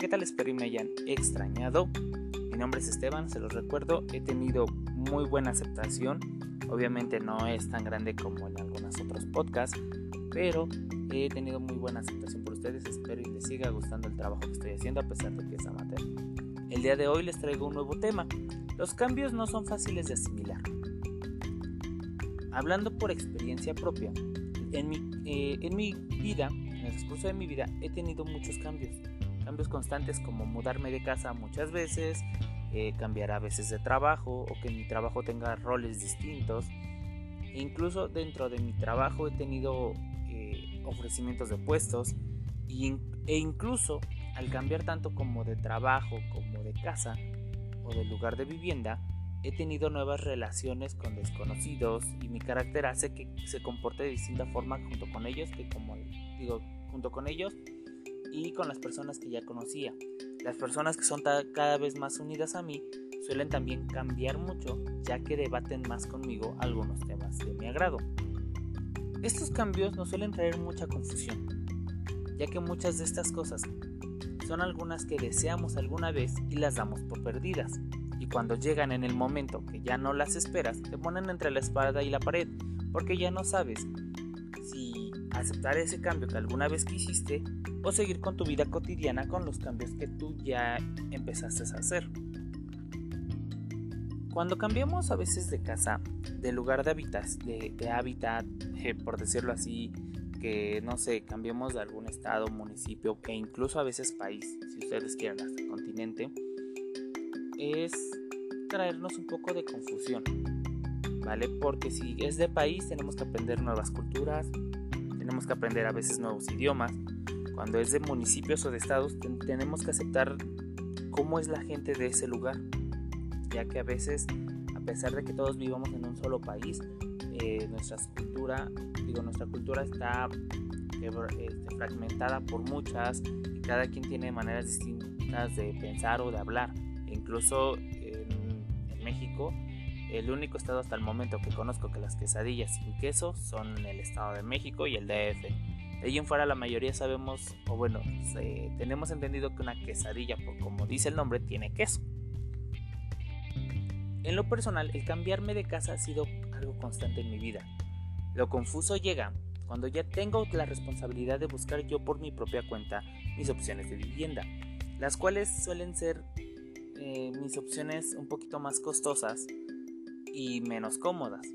¿qué tal? Espero y me hayan extrañado. Mi nombre es Esteban, se los recuerdo. He tenido muy buena aceptación. Obviamente no es tan grande como en algunos otros podcasts, pero he tenido muy buena aceptación por ustedes. Espero y les siga gustando el trabajo que estoy haciendo a pesar de que es amateur. El día de hoy les traigo un nuevo tema. Los cambios no son fáciles de asimilar. Hablando por experiencia propia, en mi, eh, en mi vida, en el discurso de mi vida, he tenido muchos cambios. Cambios constantes como mudarme de casa muchas veces, eh, cambiar a veces de trabajo o que mi trabajo tenga roles distintos. E incluso dentro de mi trabajo he tenido eh, ofrecimientos de puestos e incluso al cambiar tanto como de trabajo como de casa o de lugar de vivienda, he tenido nuevas relaciones con desconocidos y mi carácter hace que se comporte de distinta forma junto con ellos que como digo junto con ellos y con las personas que ya conocía. Las personas que son cada vez más unidas a mí suelen también cambiar mucho ya que debaten más conmigo algunos temas de mi agrado. Estos cambios nos suelen traer mucha confusión, ya que muchas de estas cosas son algunas que deseamos alguna vez y las damos por perdidas y cuando llegan en el momento que ya no las esperas, te ponen entre la espada y la pared, porque ya no sabes si aceptar ese cambio que alguna vez quisiste o seguir con tu vida cotidiana con los cambios que tú ya empezaste a hacer. Cuando cambiamos a veces de casa, de lugar de hábitat, de, hábitat, por decirlo así, que no sé, cambiemos de algún estado, municipio e incluso a veces país, si ustedes quieren hasta continente, es traernos un poco de confusión, ¿vale? Porque si es de país tenemos que aprender nuevas culturas, tenemos que aprender a veces nuevos idiomas. Cuando es de municipios o de estados tenemos que aceptar cómo es la gente de ese lugar, ya que a veces, a pesar de que todos vivamos en un solo país, eh, nuestra cultura, digo, nuestra cultura está este, fragmentada por muchas y cada quien tiene maneras distintas de pensar o de hablar incluso en, México, el único estado hasta el momento que conozco que las quesadillas sin queso son el Estado de México y el DF. De ahí en fuera la mayoría sabemos, o bueno, tenemos entendido que una quesadilla, por como dice el nombre, tiene queso. En lo personal, el cambiarme de casa ha sido algo constante en mi vida. Lo confuso llega cuando ya tengo la responsabilidad de buscar yo por mi propia cuenta mis opciones de vivienda, las cuales suelen ser eh, mis opciones un poquito más costosas y menos cómodas,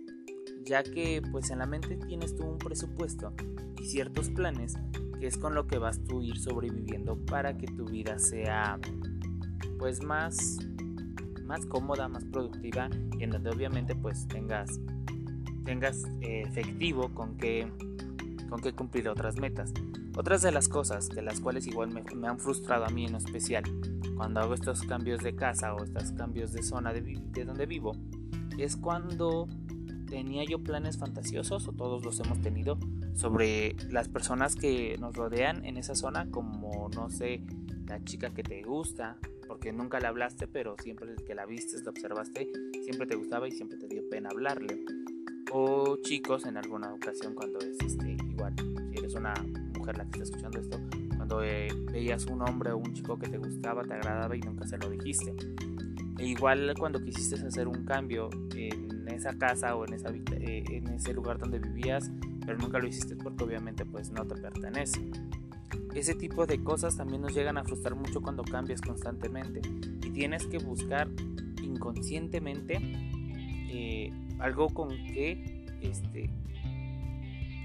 ya que pues en la mente tienes tú un presupuesto y ciertos planes que es con lo que vas tú ir sobreviviendo para que tu vida sea pues más más cómoda, más productiva y en donde obviamente pues tengas tengas eh, efectivo con que con que cumplir otras metas. Otras de las cosas de las cuales igual me, me han frustrado a mí en especial cuando hago estos cambios de casa o estos cambios de zona de, de donde vivo, es cuando tenía yo planes fantasiosos, o todos los hemos tenido, sobre las personas que nos rodean en esa zona, como, no sé, la chica que te gusta, porque nunca la hablaste, pero siempre que la viste, la observaste, siempre te gustaba y siempre te dio pena hablarle. O chicos en alguna ocasión cuando es este, igual, si eres una mujer la que está escuchando esto, cuando eh, veías un hombre o un chico que te gustaba, te agradaba y nunca se lo dijiste. E igual cuando quisiste hacer un cambio en esa casa o eh, en ese lugar donde vivías, pero nunca lo hiciste porque obviamente pues no te pertenece. Ese tipo de cosas también nos llegan a frustrar mucho cuando cambias constantemente y tienes que buscar inconscientemente eh, algo con que este,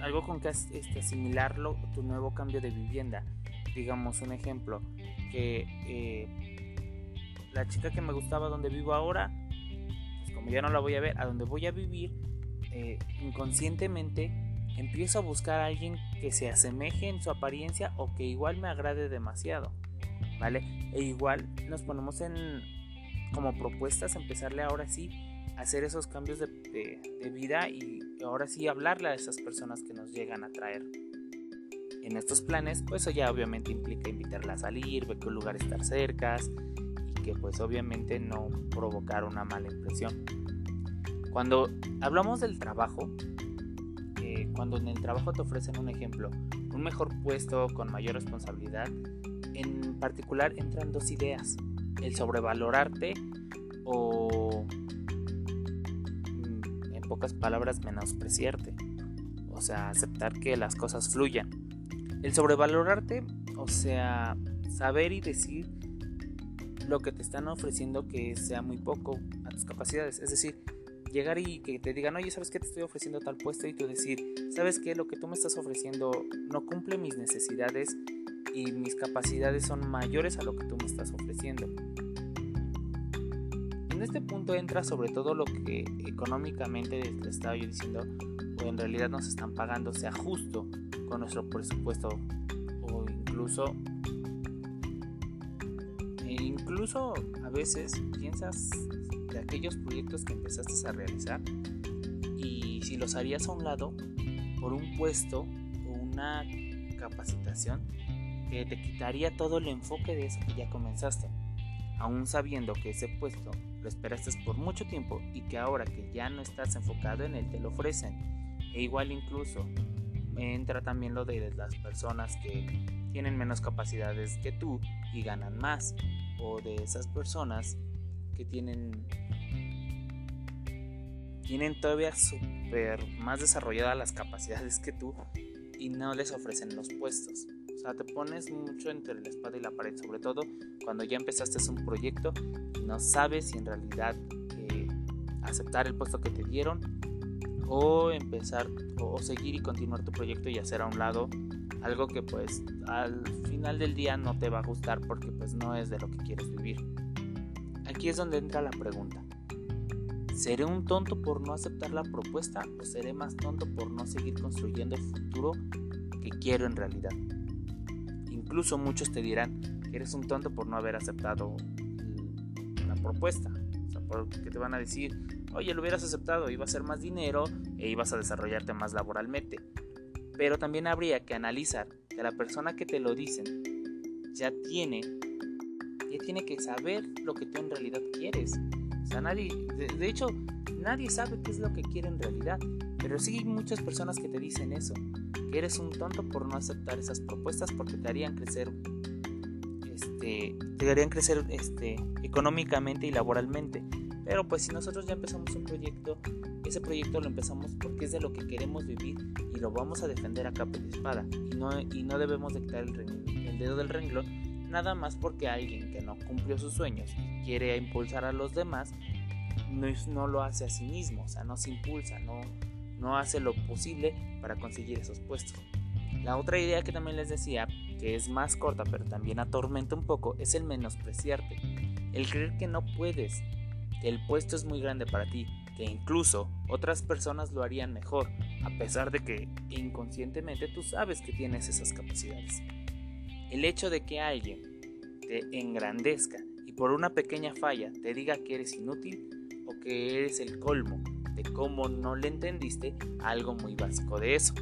algo con que este, asimilarlo tu nuevo cambio de vivienda digamos un ejemplo, que eh, la chica que me gustaba donde vivo ahora, pues como ya no la voy a ver, a donde voy a vivir, eh, inconscientemente empiezo a buscar a alguien que se asemeje en su apariencia o que igual me agrade demasiado, ¿vale? E igual nos ponemos en como propuestas empezarle ahora sí a hacer esos cambios de, de vida y ahora sí hablarle a esas personas que nos llegan a traer en estos planes, pues eso ya obviamente implica invitarla a salir, ver qué lugar estar cerca pues obviamente no provocar una mala impresión. Cuando hablamos del trabajo, eh, cuando en el trabajo te ofrecen un ejemplo, un mejor puesto con mayor responsabilidad, en particular entran dos ideas, el sobrevalorarte o mm, en pocas palabras menospreciarte, o sea, aceptar que las cosas fluyan. El sobrevalorarte, o sea, saber y decir lo que te están ofreciendo que sea muy poco a tus capacidades, es decir, llegar y que te digan, oye, ¿sabes qué te estoy ofreciendo tal puesto? Y tú decir, ¿sabes qué? Lo que tú me estás ofreciendo no cumple mis necesidades y mis capacidades son mayores a lo que tú me estás ofreciendo. En este punto entra sobre todo lo que económicamente te estaba yo diciendo, o en realidad nos están pagando sea justo con nuestro presupuesto o incluso incluso a veces piensas de aquellos proyectos que empezaste a realizar y si los harías a un lado por un puesto o una capacitación que te quitaría todo el enfoque de eso que ya comenzaste, aún sabiendo que ese puesto lo esperaste por mucho tiempo y que ahora que ya no estás enfocado en él te lo ofrecen. E igual incluso entra también lo de las personas que tienen menos capacidades que tú y ganan más o de esas personas que tienen tienen todavía super más desarrolladas las capacidades que tú y no les ofrecen los puestos. O sea, te pones mucho entre la espada y la pared, sobre todo cuando ya empezaste un proyecto no sabes si en realidad eh, aceptar el puesto que te dieron o empezar o, seguir y continuar tu proyecto y hacer a un lado algo que pues al final del día no te va a gustar porque pues no es de lo que quieres vivir. Aquí es donde entra la pregunta. ¿Seré un tonto por no aceptar la propuesta o seré más tonto por no seguir construyendo el futuro que quiero en realidad? Incluso muchos te dirán que eres un tonto por no haber aceptado la propuesta. O sea, porque te van a decir, oye, lo hubieras aceptado, iba a ser más dinero e ibas a desarrollarte más laboralmente. Pero también habría que analizar que la persona que te lo dicen ya tiene, ya tiene que saber lo que tú en realidad quieres nadie, de, hecho, nadie sabe qué es lo que quiere en realidad. Pero sí hay muchas personas que te dicen eso, que eres un tonto por no aceptar esas propuestas porque te harían crecer, este, te harían crecer, este, económicamente y laboralmente. Pero pues si nosotros ya empezamos un proyecto, ese proyecto lo empezamos porque es de lo que queremos vivir y lo vamos a defender a capa y espada. Y no, y no debemos de quitar el, dedo del renglón nada más porque alguien que no cumplió sus sueños y quiere impulsar a los demás, no, no lo hace a sí mismo, o sea, no se impulsa, no, no hace lo posible para conseguir esos puestos. La otra idea que también les decía, que es más corta pero también atormenta un poco, es el menospreciarte. El creer que no puedes, el puesto es muy grande para ti, que incluso otras personas lo harían mejor, a pesar de que inconscientemente tú sabes que tienes esas capacidades. El hecho de que alguien te engrandezca y por una pequeña falla te diga que eres inútil o que eres el colmo de cómo no le entendiste algo muy básico de eso.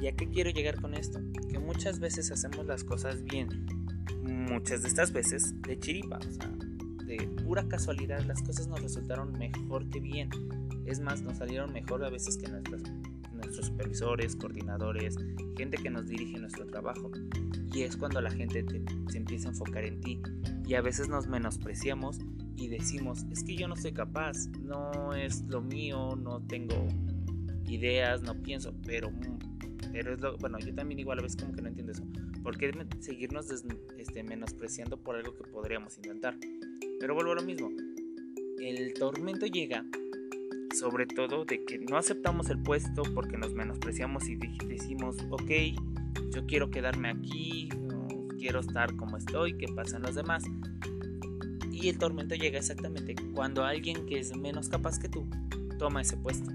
¿Y a qué quiero llegar con esto? Que muchas veces hacemos las cosas bien, muchas de estas veces de chiripa, o sea, de pura casualidad las cosas nos resultaron mejor que bien. Es más, nos salieron mejor a veces que nuestros supervisores, coordinadores, gente que nos dirige nuestro trabajo y es cuando la gente se empieza a enfocar en ti y a veces nos menospreciamos y decimos, es que yo no soy capaz, no es lo mío, no tengo ideas, no pienso, pero, pero es lo, bueno, yo también igual a veces como que no entiendo eso. ¿Por qué seguirnos este, menospreciando por algo que podríamos intentar? Pero vuelvo a lo mismo. El tormento llega sobre todo de que no aceptamos el puesto porque nos menospreciamos y decimos, ok, yo quiero quedarme aquí, quiero estar como estoy, que pasen los demás. Y el tormento llega exactamente cuando alguien que es menos capaz que tú toma ese puesto.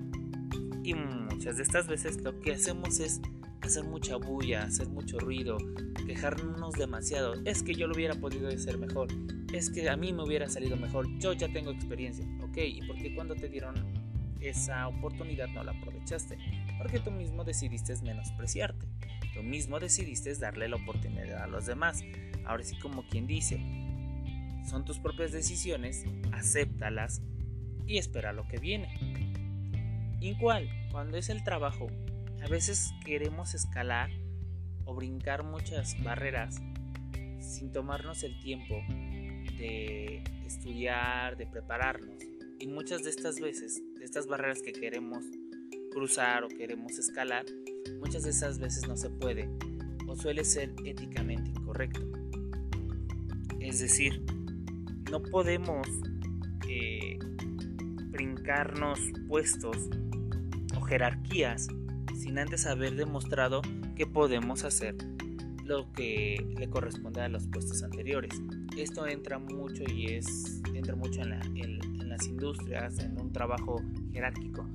Y muchas de estas veces lo que hacemos es hacer mucha bulla, hacer mucho ruido, quejarnos demasiado. Es que yo lo hubiera podido hacer mejor. Es que a mí me hubiera salido mejor. Yo ya tengo experiencia. Ok, ¿y por qué cuando te dieron esa oportunidad no la aprovechaste? Porque tú mismo decidiste menospreciarte. Tú mismo decidiste darle la oportunidad a los demás. Ahora sí como quien dice, son tus propias decisiones, acéptalas y espera lo que viene. Igual, cuando es el trabajo, a veces queremos escalar o brincar muchas barreras sin tomarnos el tiempo de estudiar, de prepararnos. Y muchas de estas veces, de estas barreras que queremos cruzar o queremos escalar, muchas de esas veces no se puede o suele ser éticamente incorrecto. Es decir, no podemos eh, brincarnos puestos o jerarquías sin antes haber demostrado que podemos hacer lo que le corresponde a los puestos anteriores. Esto entra mucho y es entra mucho en, en las industrias, en un trabajo jerárquico,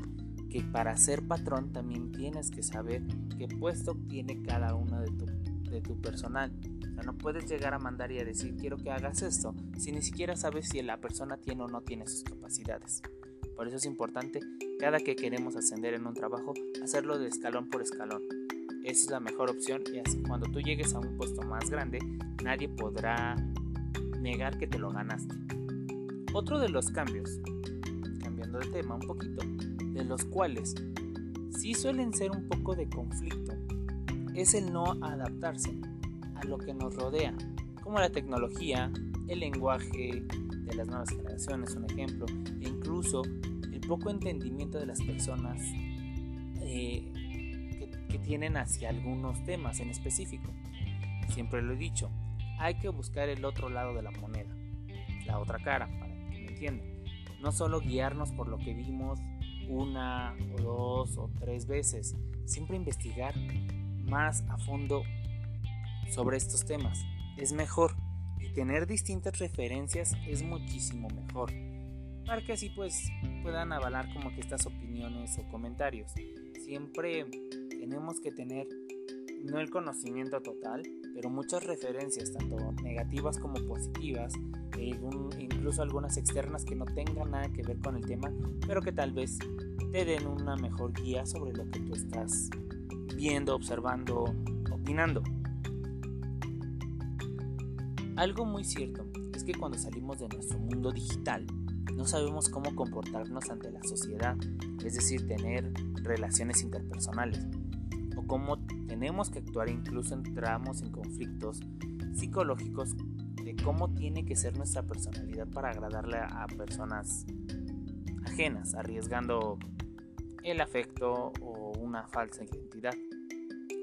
que para ser patrón también tienes que saber qué puesto tiene cada uno de tu, de tu personal. O sea, no puedes llegar a mandar y a decir quiero que hagas esto si ni siquiera sabes si la persona tiene o no tiene sus capacidades. Por eso es importante cada que queremos ascender en un trabajo hacerlo de escalón por escalón. Esa es la mejor opción y así cuando tú llegues a un puesto más grande nadie podrá negar que te lo ganaste. Otro de los cambios, cambiando de tema un poquito, de los cuales sí suelen ser un poco de conflicto, es el no adaptarse a lo que nos rodea, como la tecnología, el lenguaje de las nuevas generaciones, un ejemplo, e incluso el poco entendimiento de las personas eh, que, tienen hacia algunos temas en específico. Siempre lo he dicho, hay que buscar el otro lado de la moneda, la otra cara, para que me entiendan. No solo guiarnos por lo que vimos una o dos o tres veces, siempre investigar más a fondo sobre estos temas. Es mejor y tener distintas referencias es muchísimo mejor para que así pues puedan avalar como que estas opiniones o comentarios. Siempre tenemos que tener no el conocimiento total, pero muchas referencias, tanto negativas como positivas, e incluso algunas externas que no tengan nada que ver con el tema, pero que tal vez te den una mejor guía sobre lo que tú estás viendo, observando, opinando. Algo muy cierto es que cuando salimos de nuestro mundo digital, no sabemos cómo comportarnos ante la sociedad, es decir, tener relaciones interpersonales, o cómo tenemos que actuar incluso entramos en conflictos psicológicos de cómo tiene que ser nuestra personalidad para agradarle a personas ajenas, arriesgando el afecto o una falsa identidad.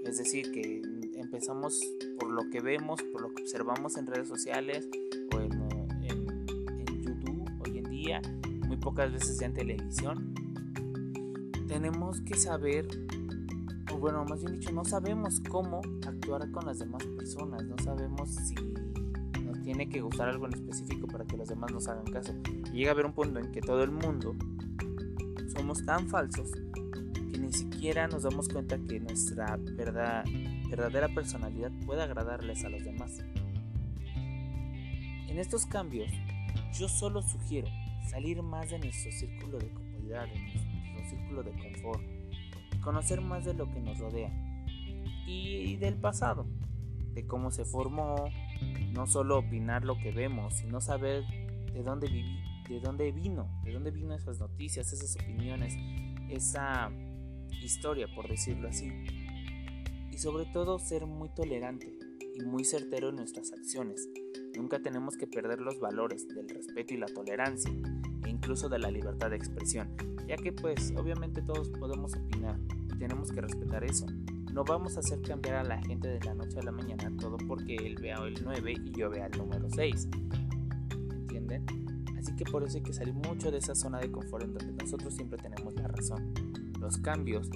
Es decir, que empezamos por lo que vemos, por lo que observamos en redes sociales o en, YouTube hoy en día, muy pocas veces en televisión. Tenemos que saber, bueno, más bien dicho, no sabemos cómo actuar con las demás personas, no sabemos si nos tiene que gustar algo en específico para que los demás nos hagan caso. Llega a haber un punto en que todo el mundo somos tan falsos que ni siquiera nos damos cuenta que nuestra verdad, verdadera personalidad puede agradarles a los demás. En estos cambios, yo solo sugiero salir más de nuestro círculo de comodidad, de nuestro círculo de confort, conocer más de lo que nos rodea y del pasado, de cómo se formó, no solo opinar lo que vemos, sino saber de dónde de dónde vino, de dónde vino esas noticias, esas opiniones, esa historia, por decirlo así. Y sobre todo ser muy tolerante y muy certero en nuestras acciones. Nunca tenemos que perder los valores del respeto y la tolerancia, e incluso de la libertad de expresión, ya que pues obviamente todos podemos opinar y tenemos que respetar eso. No vamos a hacer cambiar a la gente de la noche a la mañana todo porque él vea el 9 y yo vea el número 6. ¿Entienden? Así que por eso hay que salir mucho de esa zona de confort en donde nosotros siempre tenemos la razón. Los cambios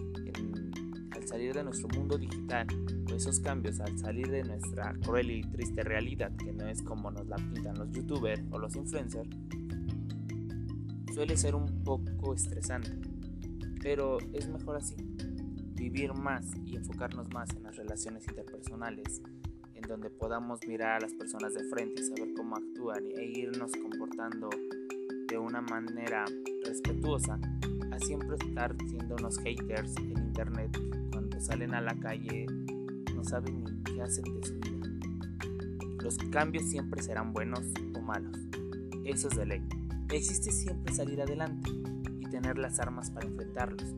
al salir de nuestro mundo digital, o esos cambios al salir de nuestra cruel y triste realidad, que no es como nos la pintan los youtubers o los influencers, suele ser un poco estresante. Pero es mejor así. Vivir más y enfocarnos más en las relaciones interpersonales, en donde podamos mirar a las personas de frente y saber cómo actúan e irnos comportando de una manera respetuosa, a siempre estar siendo unos haters en internet cuando salen a la calle no saben ni qué hacen de su vida. Los cambios siempre serán buenos o malos, eso es de ley. Existe siempre salir adelante y tener las armas para enfrentarlos.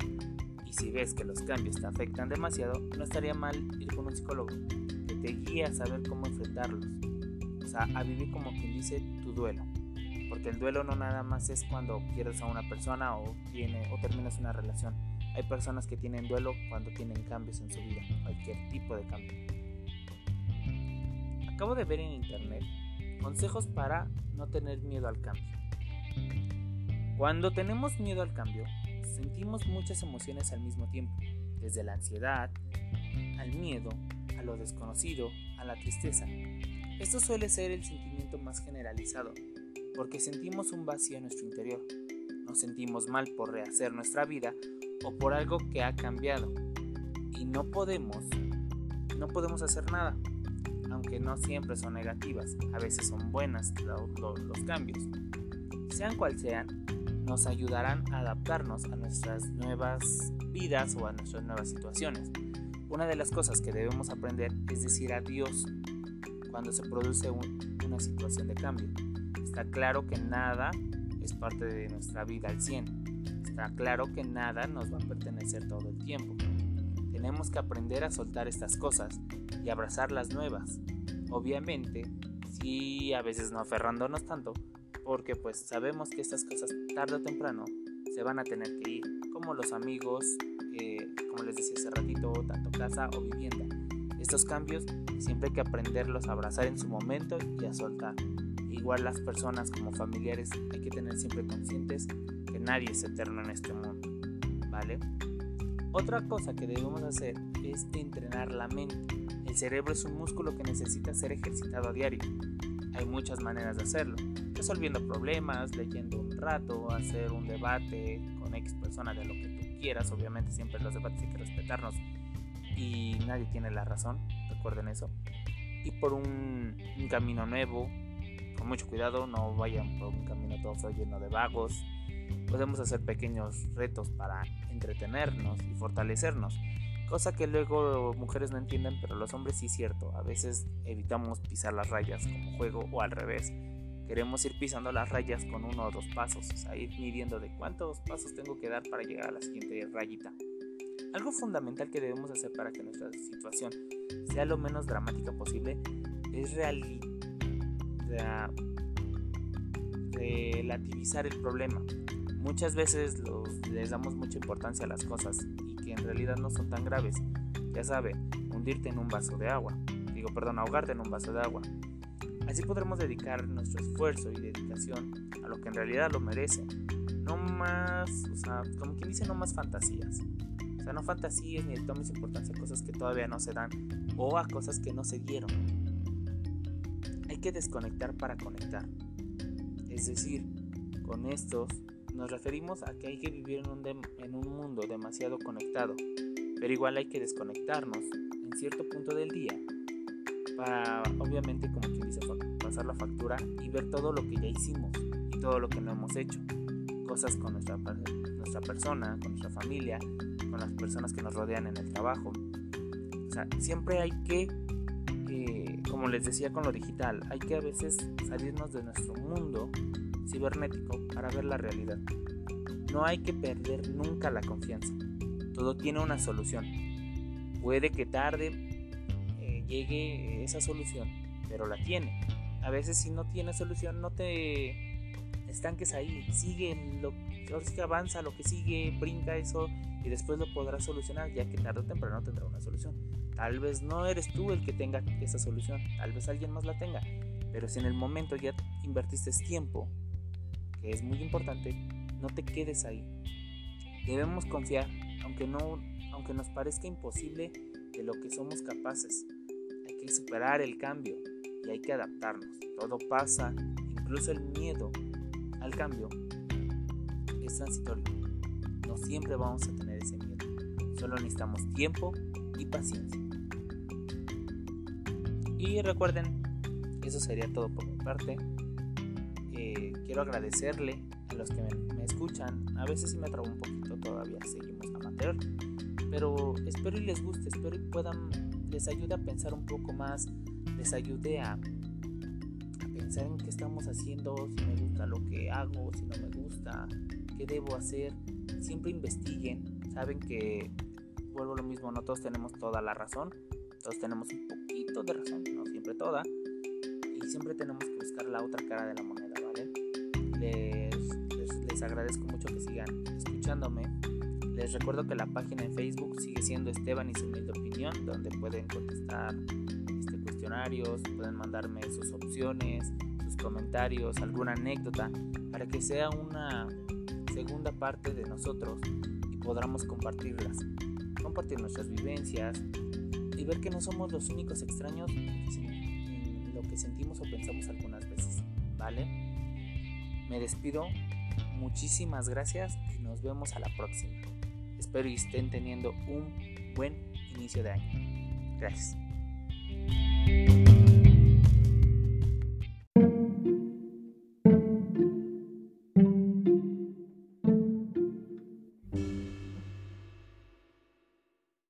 Y si ves que los cambios te afectan demasiado, no estaría mal ir con un psicólogo te guía a saber cómo enfrentarlos. o sea, a vivir como quien dice tu duelo. Porque el duelo no nada más es cuando pierdes a una persona o, tiene, o terminas una relación. Hay personas que tienen duelo cuando tienen cambios en su vida, cualquier tipo de cambio. Acabo de ver en internet consejos para no tener miedo al cambio. Cuando tenemos miedo al cambio, sentimos muchas emociones al mismo tiempo, desde la ansiedad, al miedo, a lo desconocido, a la tristeza. Esto suele ser el sentimiento más generalizado, porque sentimos un vacío en nuestro interior. Nos sentimos mal por rehacer nuestra vida o por algo que ha cambiado. Y no podemos, no podemos hacer nada, aunque no siempre son negativas, a veces son buenas los cambios. Sean cual sean, nos ayudarán a adaptarnos a nuestras nuevas vidas o a nuestras nuevas situaciones. Una de las cosas que debemos aprender es decir adiós cuando se produce una situación de cambio. Está claro que nada es parte de nuestra vida al 100. Está claro que nada nos va a pertenecer todo el tiempo. Tenemos que aprender a soltar estas cosas y abrazar las nuevas. Obviamente, sí, a veces no aferrándonos tanto, porque pues sabemos que estas cosas tarde o temprano se van a tener que ir, como los amigos, eh, como les decía hace ratito, tanto casa o vivienda. Estos cambios siempre hay que aprenderlos a abrazar en su momento y a soltar. Igual las personas como familiares hay que tener siempre conscientes que nadie es eterno en este mundo, ¿vale? Otra cosa que debemos hacer es entrenar la mente. El cerebro es un músculo que necesita ser ejercitado a diario. Hay muchas maneras de hacerlo, resolviendo problemas, leyendo un rato, hacer un debate con X persona de lo que tú quieras. Obviamente siempre los debates hay que respetarnos y nadie tiene la razón, recuerden eso. Y por un, camino nuevo, con mucho cuidado, no vayan por un camino todo lleno de vagos. Podemos hacer pequeños retos para entretenernos y fortalecernos. Cosa que luego mujeres no entienden, pero los hombres sí es cierto. A veces evitamos pisar las rayas como juego o al revés. Queremos ir pisando las rayas con uno o dos pasos, o sea, ir midiendo de cuántos pasos tengo que dar para llegar a la siguiente rayita. Algo fundamental que debemos hacer para que nuestra situación sea lo menos dramática posible es relativizar el problema. Muchas veces les damos mucha importancia a las cosas en realidad no son tan graves. Ya sabe, hundirte en un vaso de agua. Digo, perdón, ahogarte en un vaso de agua. Así podremos dedicar nuestro esfuerzo y dedicación a lo que en realidad lo merece. No más, o sea, como quien dice, no más fantasías. O sea, no fantasías ni tomes importancia a cosas que todavía no se dan o a cosas que no se dieron. Hay que desconectar para conectar. Es decir, con estos nos referimos a que hay que vivir en un, en un mundo demasiado conectado, pero igual hay que desconectarnos en cierto punto del día para, obviamente, como quien dice, pasar la factura y ver todo lo que ya hicimos y todo lo que no hemos hecho. Cosas con nuestra, nuestra persona, con nuestra familia, con las personas que nos rodean en el trabajo. O sea, siempre hay que, eh, como les decía con lo digital, hay que a veces salirnos de nuestro mundo cibernético para ver la realidad. No hay que perder nunca la confianza. Todo tiene una solución. Puede que tarde llegue esa solución, pero la tiene. A veces si no tiene solución no te estanques ahí. Sigue lo que avanza, lo que sigue, brinca eso y después lo podrás solucionar ya que tarde o temprano tendrá una solución. Tal vez no eres tú el que tenga esa solución, tal vez alguien más la tenga. Pero si en el momento ya invertiste tiempo, que es muy importante, no te quedes ahí. Debemos confiar, aunque, no, aunque nos parezca imposible, de lo que somos capaces. Que superar el cambio y hay que adaptarnos. Todo pasa, incluso el miedo al cambio es transitorio. No siempre vamos a tener ese miedo. Solo necesitamos tiempo y paciencia. Y recuerden, eso sería todo por mi parte quiero agradecerle a los que me, escuchan. A veces sí me trabo un poquito, todavía seguimos amateur. Pero espero y les guste, espero y puedan, les ayude a pensar un poco más, les ayude a, pensar en qué estamos haciendo, si me gusta lo que hago, si no me gusta, qué debo hacer. Siempre investiguen, saben que vuelvo a lo mismo, no todos tenemos toda la razón, todos tenemos un poquito de razón, no siempre toda y siempre tenemos que buscar la otra cara de la moneda, ¿vale? Les, les, agradezco mucho que sigan escuchándome. Les recuerdo que la página en Facebook sigue siendo Esteban y su humilde opinión, donde pueden contestar este, cuestionarios, pueden mandarme sus opciones, sus comentarios, alguna anécdota, para que sea una segunda parte de nosotros y podamos compartirlas, compartir nuestras vivencias y ver que no somos los únicos extraños en lo que sentimos o pensamos algunas veces, ¿vale? Me despido, muchísimas gracias y nos vemos a la próxima. Espero y estén teniendo un buen inicio de año. Gracias.